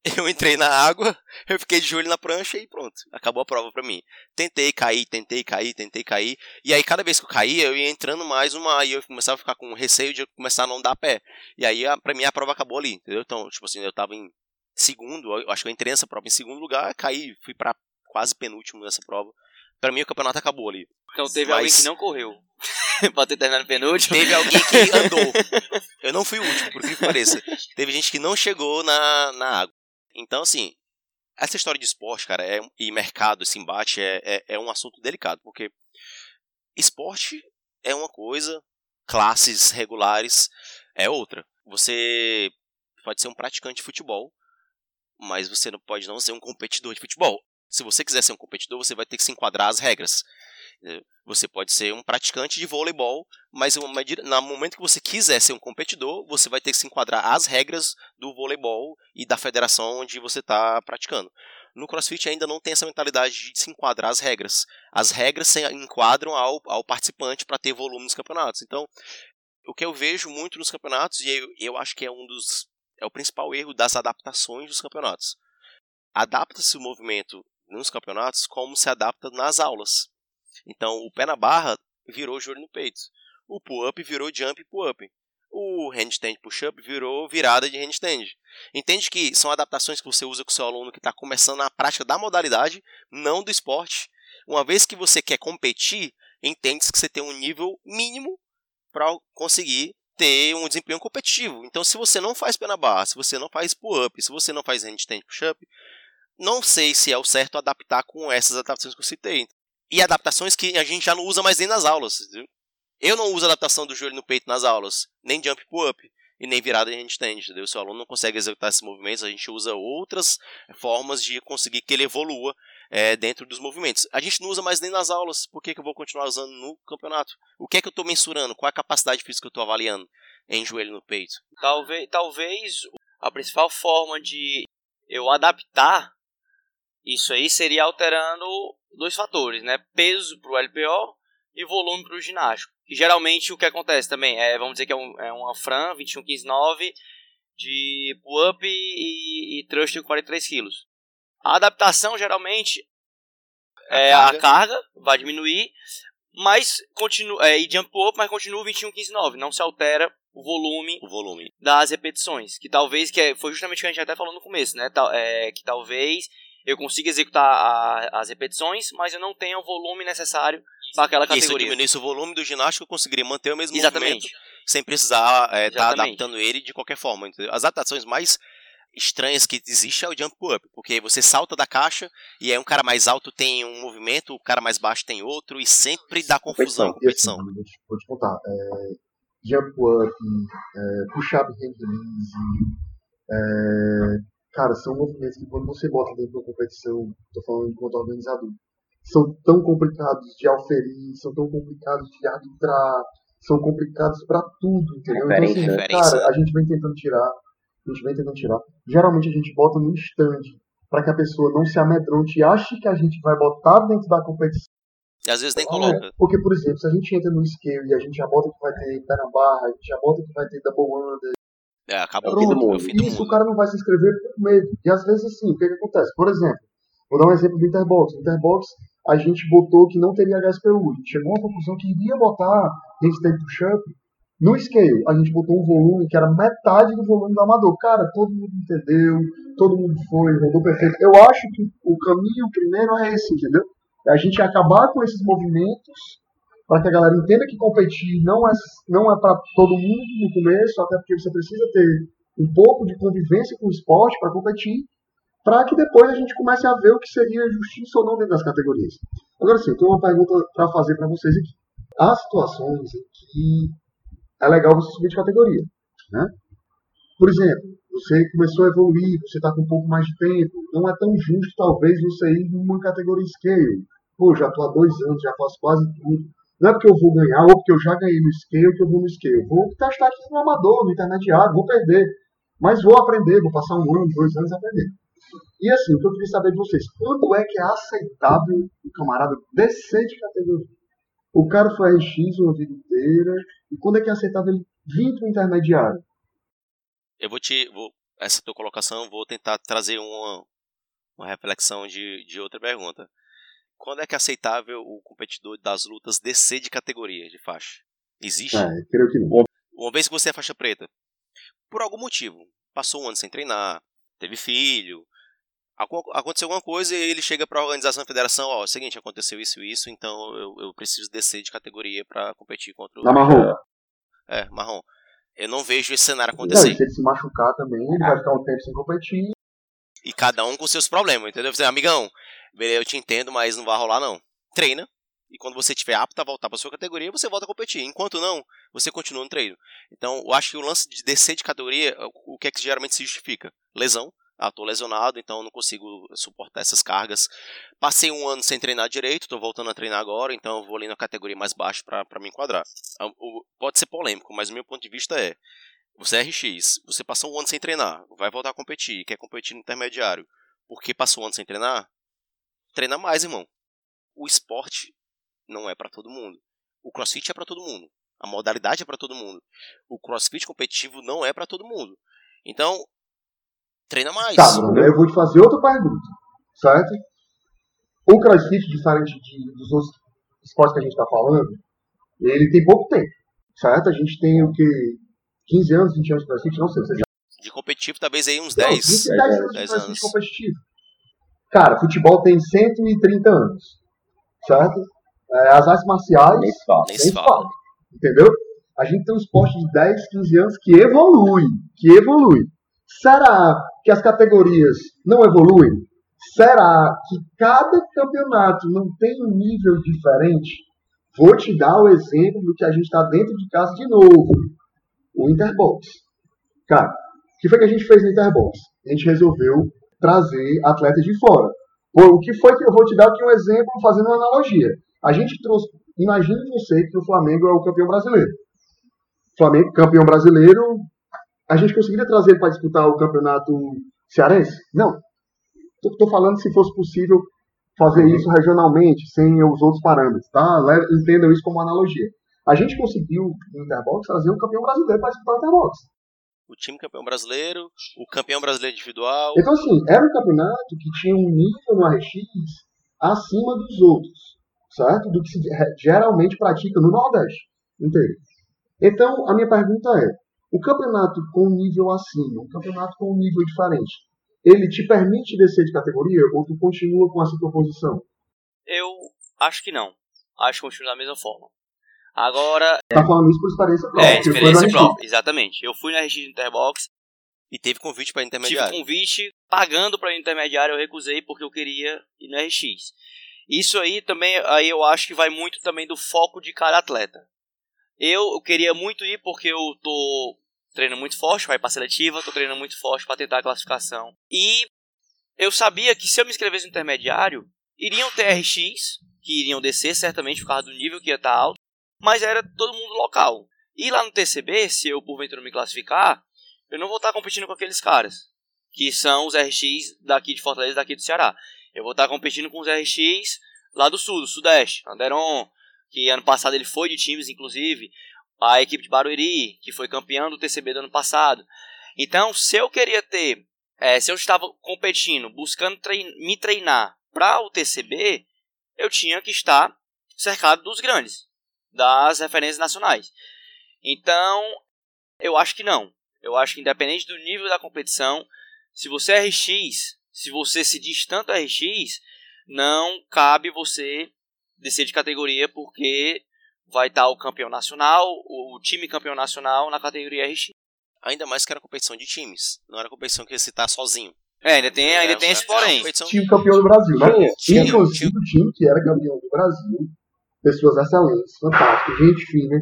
eu entrei na água, eu fiquei de joelho na prancha e pronto, acabou a prova pra mim. Tentei cair, tentei cair, tentei cair. E aí cada vez que eu caía, eu ia entrando mais uma e eu começava a ficar com receio de começar a não dar pé. E aí pra mim a prova acabou ali, entendeu? Então, tipo assim, eu tava em segundo, eu acho que eu entrei nessa prova em segundo lugar, caí, fui para quase penúltimo nessa prova. Para mim o campeonato acabou ali. Então teve Mas... alguém que não correu. pra ter terminado penúltimo. Teve alguém que andou. Eu não fui o último, por que pareça. Teve gente que não chegou na, na água. Então, assim, essa história de esporte, cara, é, e mercado, esse embate, é, é, é um assunto delicado, porque esporte é uma coisa, classes regulares é outra. Você pode ser um praticante de futebol, mas você não pode não ser um competidor de futebol. Se você quiser ser um competidor, você vai ter que se enquadrar às regras. Você pode ser um praticante de voleibol, mas no momento que você quiser ser um competidor, você vai ter que se enquadrar às regras do voleibol e da federação onde você está praticando. No CrossFit ainda não tem essa mentalidade de se enquadrar às regras. As regras se enquadram ao, ao participante para ter volume nos campeonatos. Então, o que eu vejo muito nos campeonatos, e eu, eu acho que é um dos é o principal erro das adaptações dos campeonatos. Adapta-se o movimento nos campeonatos como se adapta nas aulas. Então, o pé na barra virou joelho no peito. O pull-up virou jump pull-up. O handstand push-up virou virada de handstand. Entende que são adaptações que você usa com o seu aluno que está começando na prática da modalidade, não do esporte. Uma vez que você quer competir, entende que você tem um nível mínimo para conseguir ter um desempenho competitivo. Então, se você não faz pé na barra, se você não faz pull-up, se você não faz handstand push-up, não sei se é o certo adaptar com essas adaptações que eu citei. E adaptações que a gente já não usa mais nem nas aulas. Viu? Eu não uso adaptação do joelho no peito nas aulas, nem jump pull-up e nem virada em handstand, entendeu? Se o aluno não consegue executar esses movimentos, a gente usa outras formas de conseguir que ele evolua é, dentro dos movimentos. A gente não usa mais nem nas aulas, por que, que eu vou continuar usando no campeonato? O que é que eu estou mensurando? Qual é a capacidade física que eu estou avaliando em joelho no peito? Talvez, talvez a principal forma de eu adaptar isso aí seria alterando dois fatores, né? Peso para o LPO e volume para o ginástico. E geralmente o que acontece também é, vamos dizer que é, um, é uma Fran 21.15.9 de pull-up e, e thrust de 43 kg. A adaptação geralmente a é carga. a carga, vai diminuir, mas continua, é, e jump up, mas continua 21, 15, 9. Não se altera o volume, o volume das repetições. Que talvez, que é, foi justamente o que a gente até falou no começo, né? É, que talvez eu consiga executar a, as repetições, mas eu não tenha o volume necessário para aquela categoria. Se eu diminuísse o volume do ginástico, eu conseguiria manter o mesmo Exatamente. movimento sem precisar estar é, tá adaptando ele de qualquer forma. Entendeu? As adaptações mais estranhas que existe é o jump up, porque você salta da caixa e aí um cara mais alto tem um movimento, o cara mais baixo tem outro e sempre dá confusão competição. competição. Assim, vou, te, vou, te, contar, é, jump up, é, push up hand release, é, cara, são movimentos que quando você bota dentro da competição, estou falando enquanto organizador, são tão complicados de auferir, são tão complicados de arbitrar, são complicados para tudo, entendeu? Referência, então, assim, cara, a gente vem tentando tirar a gente vem tentando tirar. Geralmente a gente bota no stand para que a pessoa não se amedronte e ache que a gente vai botar dentro da competição. E às vezes nem coloca. É, porque, por exemplo, se a gente entra no scale e a gente já bota que vai ter pé na barra, a gente já bota que vai ter double under. É, acabou Pronto, o fim do mundo. Isso o cara não vai se inscrever por medo. E às vezes assim, o que, que acontece? Por exemplo, vou dar um exemplo do Interbox. No Interbox, a gente botou que não teria HSPU. A gente chegou à conclusão que iria botar handstand push-up no scale, a gente botou um volume que era metade do volume do amador. Cara, todo mundo entendeu, todo mundo foi, rodou perfeito. Eu acho que o caminho primeiro é esse, entendeu? É a gente acabar com esses movimentos para que a galera entenda que competir não é, não é para todo mundo no começo, até porque você precisa ter um pouco de convivência com o esporte para competir, para que depois a gente comece a ver o que seria justiça ou não dentro das categorias. Agora sim, eu tenho uma pergunta para fazer para vocês aqui. Há situações em que é legal você subir de categoria. Né? Por exemplo, você começou a evoluir, você está com um pouco mais de tempo, não é tão justo talvez você ir numa categoria scale. Pô, já estou há dois anos, já faço quase tudo. Não é porque eu vou ganhar ou porque eu já ganhei no scale que eu vou no scale. Eu vou testar aqui no amador, no intermediário, vou perder. Mas vou aprender, vou passar um ano, dois anos aprendendo. E assim, o que eu queria saber de vocês, quando é que é aceitável o camarada descer de categoria? O cara foi RX uma vida inteira, e quando é que é aceitável ele vir para o intermediário? Eu vou te. Vou, essa tua colocação, vou tentar trazer uma, uma reflexão de, de outra pergunta. Quando é que é aceitável o competidor das lutas descer de categoria de faixa? Existe? É, creio que não. Uma vez que você é faixa preta, por algum motivo, passou um ano sem treinar, teve filho, aconteceu alguma coisa e ele chega para a organização da federação, ó, é o seguinte, aconteceu isso e isso, então eu, eu preciso descer de categoria para competir contra o... Na marrom. É, marrom. Eu não vejo esse cenário acontecer. Não, se ele se machucar também, ele vai ficar um tempo sem competir. E cada um com seus problemas, entendeu? Você, amigão, eu te entendo, mas não vai rolar não. Treina, e quando você estiver apto a voltar para sua categoria, você volta a competir. Enquanto não, você continua no treino. Então, eu acho que o lance de descer de categoria, o que é que geralmente se justifica? Lesão, ah, estou lesionado, então não consigo suportar essas cargas. Passei um ano sem treinar direito, estou voltando a treinar agora, então vou ali na categoria mais baixa para me enquadrar. Ah, pode ser polêmico, mas o meu ponto de vista é: você é RX, você passou um ano sem treinar, vai voltar a competir, quer competir no intermediário. Porque passou um ano sem treinar? Treina mais, irmão. O esporte não é para todo mundo. O crossfit é para todo mundo. A modalidade é para todo mundo. O crossfit competitivo não é para todo mundo. Então, treina mais. Tá, eu vou te fazer outra pergunta, certo? O crossfit, diferente de, dos outros esportes que a gente está falando, ele tem pouco tempo, certo? A gente tem o que? 15 anos, 20 anos de crossfit, não sei. Você já... De competitivo, talvez aí uns 10. Não, 10, 10 anos 10 de crossfit competitivo. Cara, futebol tem 130 anos, certo? É, as artes marciais, nem fala. Nem fala. Entendeu? A gente tem um esporte de 10, 15 anos que evolui, que evolui. Será que as categorias não evoluem? Será que cada campeonato não tem um nível diferente? Vou te dar o exemplo do que a gente está dentro de casa de novo. O Interbox. Cara, o que foi que a gente fez no Interbox? A gente resolveu trazer atletas de fora. O que foi que eu vou te dar aqui um exemplo fazendo uma analogia? A gente trouxe. Imagine você que o Flamengo é o campeão brasileiro. Flamengo, campeão brasileiro, a gente conseguiria trazer para disputar o campeonato cearense? Não. Estou falando se fosse possível fazer isso regionalmente, sem os outros parâmetros, tá? Entendam isso como analogia. A gente conseguiu no Interbox trazer um campeão brasileiro para disputar o Interbox. O time campeão brasileiro, o campeão brasileiro individual. Então, assim, era um campeonato que tinha um nível no RX acima dos outros, certo? Do que se geralmente pratica no Nordeste inteiro. Então, a minha pergunta é: o campeonato com nível acima, o campeonato com nível diferente, ele te permite descer de categoria ou tu continua com essa proposição? Eu acho que não. Acho que continua da mesma forma. Agora. Tá falando isso por experiência própria. É, experiência própria, exatamente. Eu fui na RX Interbox. E teve convite para intermediário. Tive convite pagando para intermediário, eu recusei porque eu queria ir no RX. Isso aí também, aí eu acho que vai muito também do foco de cada atleta. Eu queria muito ir porque eu tô treino muito forte, vai para seletiva, tô treinando muito forte para tentar a classificação. E eu sabia que se eu me inscrevesse no intermediário, iriam ter RX, que iriam descer certamente por causa do nível que ia estar tá alto, mas era todo mundo local. E lá no TCB, se eu porventura me classificar, eu não vou estar competindo com aqueles caras, que são os RX daqui de Fortaleza, daqui do Ceará. Eu vou estar competindo com os RX lá do sul, do sudeste. Anderon, que ano passado ele foi de times, inclusive a equipe de Barueri, que foi campeão do TCB do ano passado. Então, se eu queria ter, é, se eu estava competindo, buscando trein me treinar para o TCB, eu tinha que estar cercado dos grandes, das referências nacionais. Então, eu acho que não. Eu acho que independente do nível da competição, se você é RX, se você se diz tanto RX, não cabe você descer de categoria porque vai estar o campeão nacional, o time campeão nacional na categoria RX. Ainda mais que era competição de times, não era competição que você está sozinho. É, ainda tem, ainda é, tem esse porém. Competição... Time campeão do Brasil, né? Tinha, Inclusive o time que era campeão do Brasil, pessoas excelentes, fantásticas, gente fina.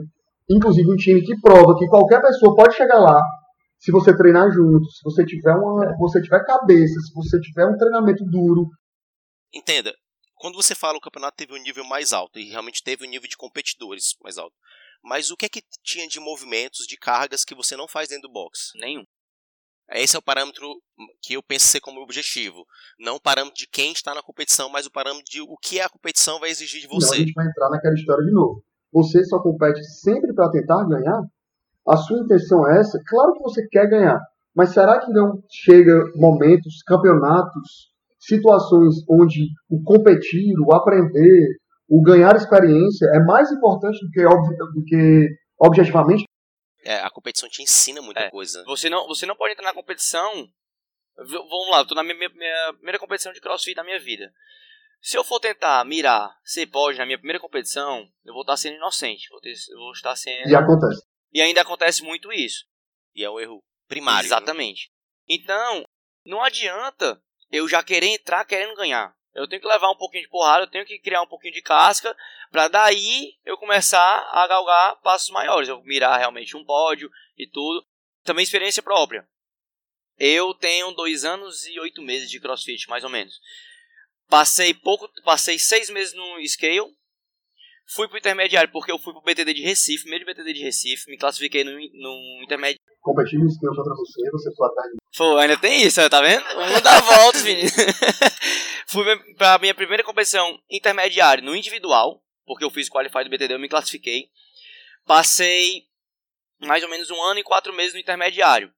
Inclusive um time que prova que qualquer pessoa pode chegar lá se você treinar junto, se você tiver uma, você tiver cabeça, se você tiver um treinamento duro. Entenda, quando você fala o campeonato teve um nível mais alto e realmente teve um nível de competidores mais alto, mas o que é que tinha de movimentos, de cargas que você não faz dentro do box? Nenhum. Esse é o parâmetro que eu penso ser como objetivo. Não o parâmetro de quem está na competição, mas o parâmetro de o que a competição vai exigir de você. Então a gente vai entrar naquela história de novo. Você só compete sempre para tentar ganhar? A sua intenção é essa? Claro que você quer ganhar. Mas será que não chega momentos, campeonatos, situações onde o competir, o aprender, o ganhar experiência é mais importante do que, do que objetivamente é, a competição te ensina muita é, coisa. Você não, você não pode entrar na competição. Vamos lá, eu tô na minha, minha, minha, primeira competição de crossfit da minha vida. Se eu for tentar mirar ser pode na minha primeira competição, eu vou estar sendo inocente. Vou, ter, eu vou estar sendo. E acontece. E ainda acontece muito isso. E é um erro primário. Né? Exatamente. Né? Então, não adianta eu já querer entrar querendo ganhar. Eu tenho que levar um pouquinho de porrada, eu tenho que criar um pouquinho de casca, para daí eu começar a galgar passos maiores, eu mirar realmente um pódio e tudo. Também experiência própria. Eu tenho dois anos e oito meses de CrossFit, mais ou menos. Passei pouco, passei seis meses no scale. Fui pro intermediário porque eu fui pro BTD de Recife, meio de BTD de Recife, me classifiquei no, no intermediário. Competi no scale contra você, você foi atrás Pô, ainda tem isso, tá vendo? Vamos dar voltas, menino. Fui pra minha primeira competição intermediária no individual, porque eu fiz qualify do BTD, eu me classifiquei. Passei mais ou menos um ano e quatro meses no intermediário.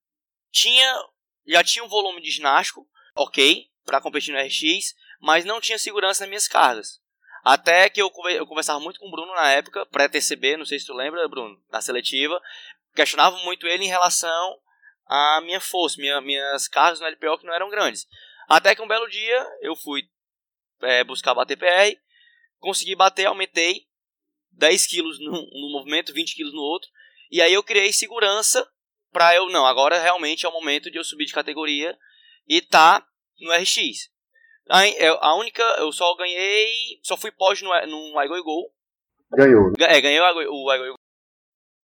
Tinha, já tinha um volume de ginástico, ok, para competir no RX, mas não tinha segurança nas minhas cargas. Até que eu, eu conversava muito com o Bruno na época, pré-TCB, não sei se tu lembra, Bruno, na seletiva. Questionava muito ele em relação a minha força, minha, minhas cargas no LPO que não eram grandes. Até que um belo dia eu fui é, buscar bater PR, consegui bater, aumentei 10 quilos num, num movimento, 20 quilos no outro, e aí eu criei segurança para eu, não, agora realmente é o momento de eu subir de categoria e tá no RX. A, é, a única, eu só ganhei, só fui pós no, no iGo Go. Ganhou. É, ganhei o, o iGo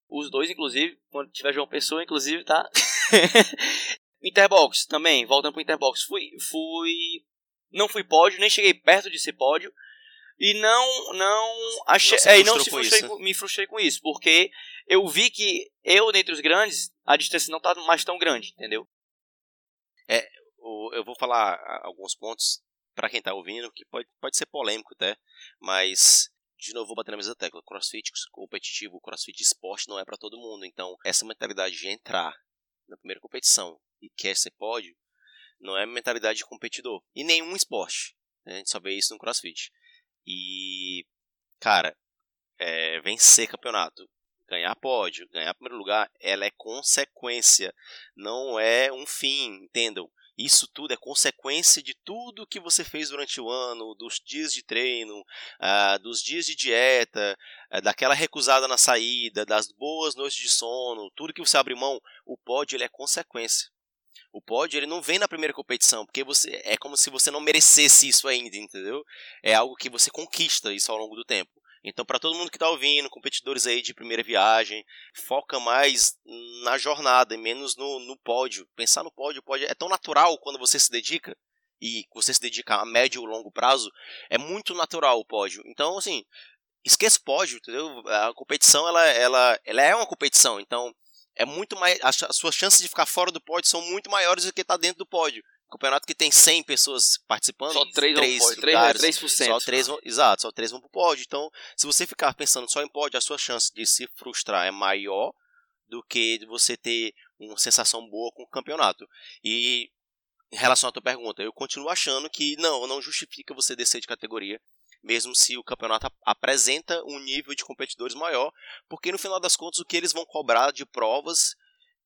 Os dois, inclusive, quando tiver João Pessoa, inclusive, tá? Interbox também, voltando pro Interbox. Fui, fui. Não fui pódio, nem cheguei perto de ser pódio. E não. Não achei. Não, é, não se frustrei, com, me frustrei com isso, porque eu vi que eu, dentre os grandes, a distância não tá mais tão grande, entendeu? É, eu vou falar alguns pontos para quem tá ouvindo, que pode, pode ser polêmico até, mas de novo vou bater na mesma tecla. Crossfit competitivo, crossfit esporte não é para todo mundo. Então, essa mentalidade de entrar na primeira competição e quer ser pódio, não é mentalidade de competidor. E nenhum esporte. Né? A gente só vê isso no crossfit. E, cara, é, vencer campeonato, ganhar pódio, ganhar primeiro lugar, ela é consequência, não é um fim, entendam? Isso tudo é consequência de tudo que você fez durante o ano, dos dias de treino, uh, dos dias de dieta, uh, daquela recusada na saída, das boas noites de sono, tudo que você abre mão, o pódio ele é consequência. O pódio ele não vem na primeira competição, porque você é como se você não merecesse isso ainda, entendeu? É algo que você conquista isso ao longo do tempo. Então, para todo mundo que está ouvindo, competidores aí de primeira viagem, foca mais na jornada e menos no, no pódio. Pensar no pódio, pódio é tão natural quando você se dedica e você se dedica a médio ou longo prazo, é muito natural o pódio. Então, assim, esqueça o pódio, entendeu? A competição, ela, ela, ela é uma competição, então é muito mais as, as suas chances de ficar fora do pódio são muito maiores do que estar tá dentro do pódio. Campeonato que tem 100 pessoas participando, só 3, 3 vão, lugares, 3, 3%. Só 3 vão, exato, só 3 vão pro pódio. Então, se você ficar pensando só em pódio, a sua chance de se frustrar é maior do que de você ter uma sensação boa com o campeonato. E em relação à tua pergunta, eu continuo achando que não, não justifica você descer de categoria, mesmo se o campeonato apresenta um nível de competidores maior, porque no final das contas o que eles vão cobrar de provas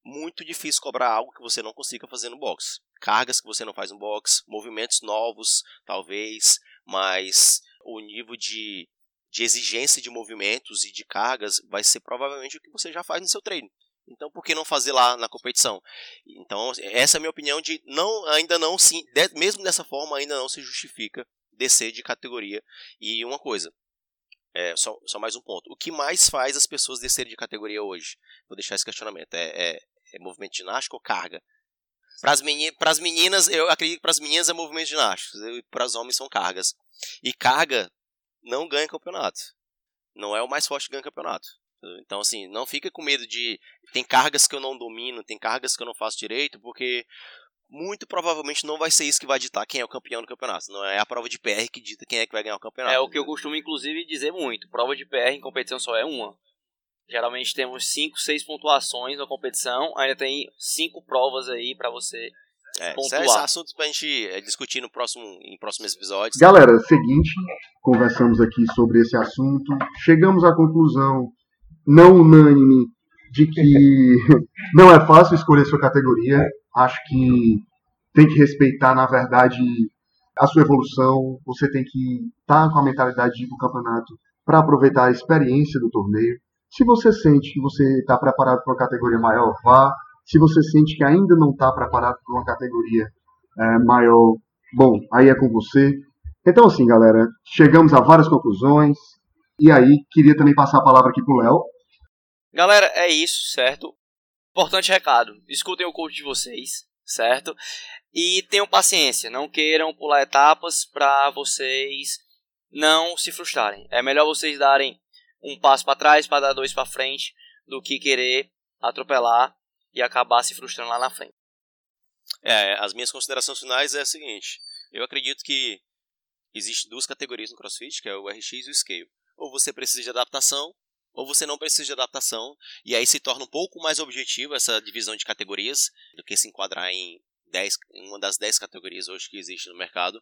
muito difícil cobrar algo que você não consiga fazer no box. Cargas que você não faz no box, movimentos novos, talvez, mas o nível de, de exigência de movimentos e de cargas vai ser provavelmente o que você já faz no seu treino. Então, por que não fazer lá na competição? Então, essa é a minha opinião de não, ainda não, sim, de, mesmo dessa forma, ainda não se justifica descer de categoria. E uma coisa, é, só, só mais um ponto. O que mais faz as pessoas descerem de categoria hoje? Vou deixar esse questionamento. É, é, é movimento ginástico ou carga? Pras, meni pras meninas, eu acredito que pras meninas é movimento ginástico. E pras homens são cargas. E carga não ganha campeonato. Não é o mais forte que ganha campeonato. Então, assim, não fica com medo de. Tem cargas que eu não domino, tem cargas que eu não faço direito, porque muito provavelmente não vai ser isso que vai ditar quem é o campeão do campeonato. Não é a prova de PR que dita quem é que vai ganhar o campeonato. É o que eu costumo, inclusive, dizer muito. Prova de PR em competição só é uma. Geralmente temos 5, 6 pontuações na competição, ainda tem 5 provas aí para você é, pontuar. Esse é assunto pra gente é, discutir no próximo, em próximos episódios. Galera, seguinte, conversamos aqui sobre esse assunto, chegamos à conclusão não unânime de que não é fácil escolher sua categoria. Acho que tem que respeitar, na verdade, a sua evolução. Você tem que estar tá com a mentalidade de ir para o campeonato para aproveitar a experiência do torneio. Se você sente que você está preparado para uma categoria maior, vá. Se você sente que ainda não está preparado para uma categoria é, maior, bom, aí é com você. Então, assim, galera, chegamos a várias conclusões. E aí, queria também passar a palavra aqui para o Léo. Galera, é isso, certo? Importante recado: escutem o coach de vocês, certo? E tenham paciência, não queiram pular etapas para vocês não se frustrarem. É melhor vocês darem um passo para trás para dar dois para frente do que querer atropelar e acabar se frustrando lá na frente. É, as minhas considerações finais é a seguinte: eu acredito que existe duas categorias no CrossFit, que é o RX e o Scale. Ou você precisa de adaptação, ou você não precisa de adaptação, e aí se torna um pouco mais objetivo essa divisão de categorias do que se enquadrar em, 10, em uma das 10 categorias hoje que existe no mercado.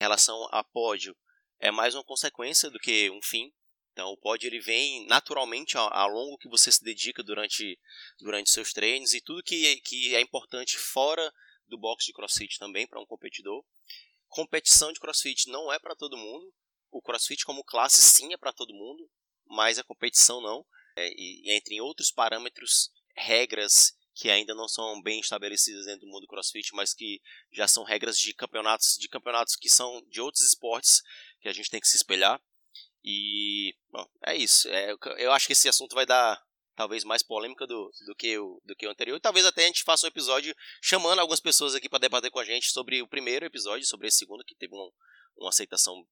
Em relação a pódio, é mais uma consequência do que um fim. Então o pódio ele vem naturalmente ao, ao longo que você se dedica durante, durante seus treinos e tudo que, que é importante fora do box de crossfit também para um competidor. Competição de crossfit não é para todo mundo. O crossfit como classe sim é para todo mundo mas a competição não. É, e entre outros parâmetros, regras que ainda não são bem estabelecidas dentro do mundo do CrossFit, mas que já são regras de campeonatos, de campeonatos que são de outros esportes que a gente tem que se espelhar. E bom, é isso. É, eu acho que esse assunto vai dar talvez mais polêmica do, do, que o, do que o anterior. E talvez até a gente faça um episódio chamando algumas pessoas aqui para debater com a gente sobre o primeiro episódio, sobre esse segundo, que teve um, uma aceitação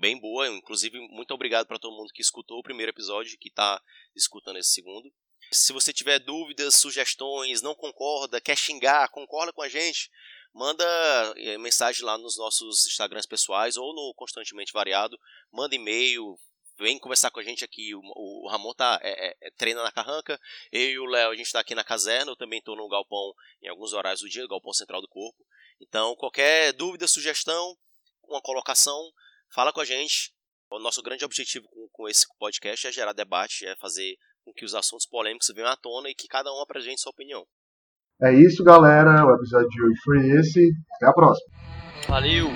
bem boa. Inclusive, muito obrigado para todo mundo que escutou o primeiro episódio, que está escutando esse segundo. Se você tiver dúvidas, sugestões, não concorda, quer xingar, concorda com a gente, manda eh, mensagem lá nos nossos Instagrams pessoais ou no Constantemente Variado. Manda e-mail, vem conversar com a gente aqui. O, o Ramon tá, é, é, é treina na Carranca, eu e o Léo a gente está aqui na caserna. Eu também estou no galpão em alguns horários do dia, galpão central do corpo. Então, qualquer dúvida, sugestão, uma colocação, Fala com a gente. O nosso grande objetivo com, com esse podcast é gerar debate, é fazer com que os assuntos polêmicos venham à tona e que cada um apresente sua opinião. É isso, galera. O episódio de hoje foi esse. Até a próxima. Valeu!